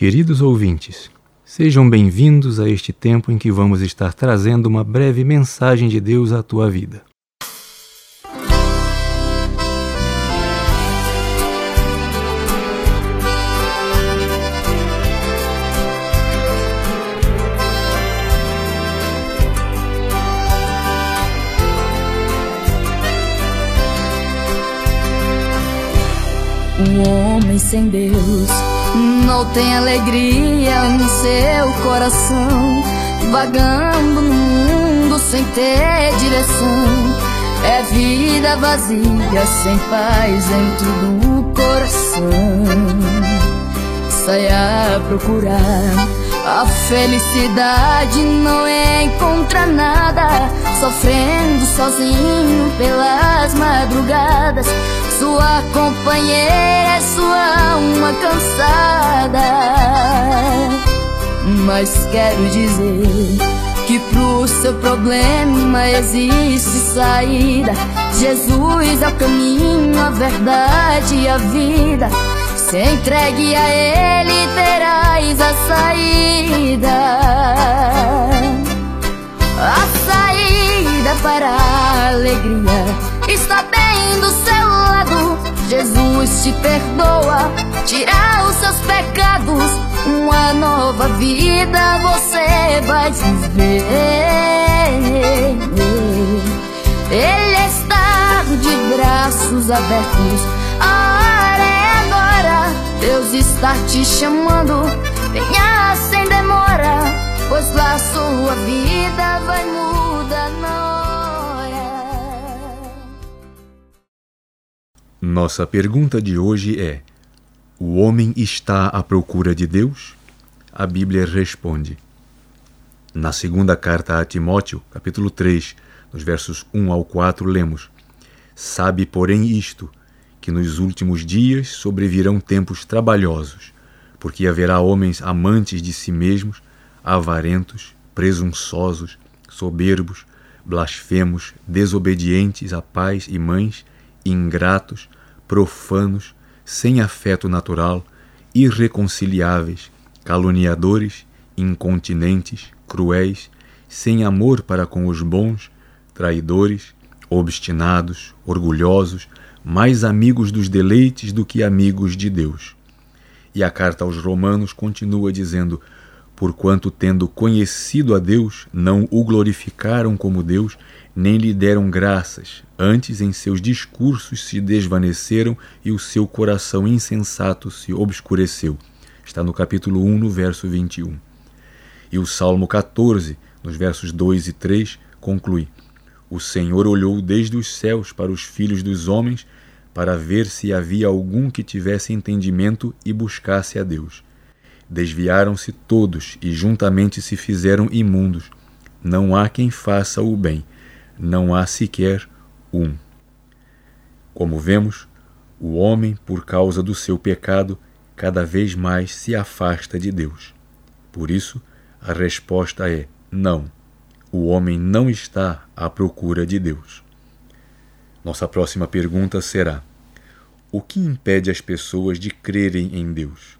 Queridos ouvintes, Sejam bem-vindos a este tempo em que vamos estar trazendo uma breve mensagem de Deus à tua vida. Um homem sem Deus não tem alegria no seu coração, vagando no mundo sem ter direção. É vida vazia, sem paz dentro do coração. Saia procurar a felicidade, não encontra nada, sofrendo sozinho pelas madrugadas sua companheira é sua alma cansada. Mas quero dizer que pro seu problema existe saída. Jesus é o caminho, a verdade e a vida. Se entregue a Ele, terás a saída. A saída para a alegria está bem do seu lado. Jesus te perdoa, tira os seus pecados. Uma nova vida você vai viver. Ele está de braços abertos. A hora é agora. Deus está te chamando. Venha sem demora, pois lá sua vida vai mudar. Nossa pergunta de hoje é: O homem está à procura de Deus? A Bíblia responde. Na segunda carta a Timóteo, capítulo 3, nos versos 1 ao 4, lemos: Sabe, porém, isto, que nos últimos dias sobrevirão tempos trabalhosos, porque haverá homens amantes de si mesmos, avarentos, presunçosos, soberbos, blasfemos, desobedientes a pais e mães, ingratos, profanos, sem afeto natural, irreconciliáveis, caluniadores, incontinentes, cruéis, sem amor para com os bons, traidores, obstinados, orgulhosos, mais amigos dos deleites do que amigos de Deus. E a carta aos Romanos continua dizendo: Porquanto, tendo conhecido a Deus, não o glorificaram como Deus, nem lhe deram graças, antes em seus discursos se desvaneceram e o seu coração insensato se obscureceu. Está no capítulo 1, no verso 21. E o Salmo 14, nos versos 2 e 3, conclui: O Senhor olhou desde os céus para os filhos dos homens, para ver se havia algum que tivesse entendimento e buscasse a Deus. Desviaram-se todos e juntamente se fizeram imundos. Não há quem faça o bem não há sequer um. Como vemos, o homem, por causa do seu pecado, cada vez mais se afasta de Deus. Por isso, a resposta é não. O homem não está à procura de Deus. Nossa próxima pergunta será: O que impede as pessoas de crerem em Deus?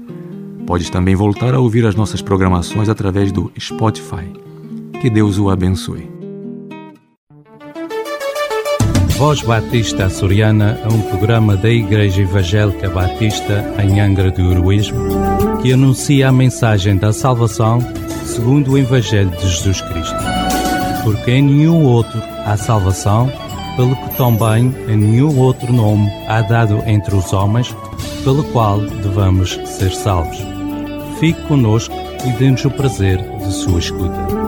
Podes também voltar a ouvir as nossas programações através do Spotify. Que Deus o abençoe. Voz Batista Açoriana é um programa da Igreja Evangélica Batista em Angra do Heroísmo que anuncia a mensagem da salvação segundo o Evangelho de Jesus Cristo. Porque em nenhum outro há salvação, pelo que também em nenhum outro nome há dado entre os homens, pelo qual devamos ser salvos. Fique conosco e dê-nos o prazer de sua escuta.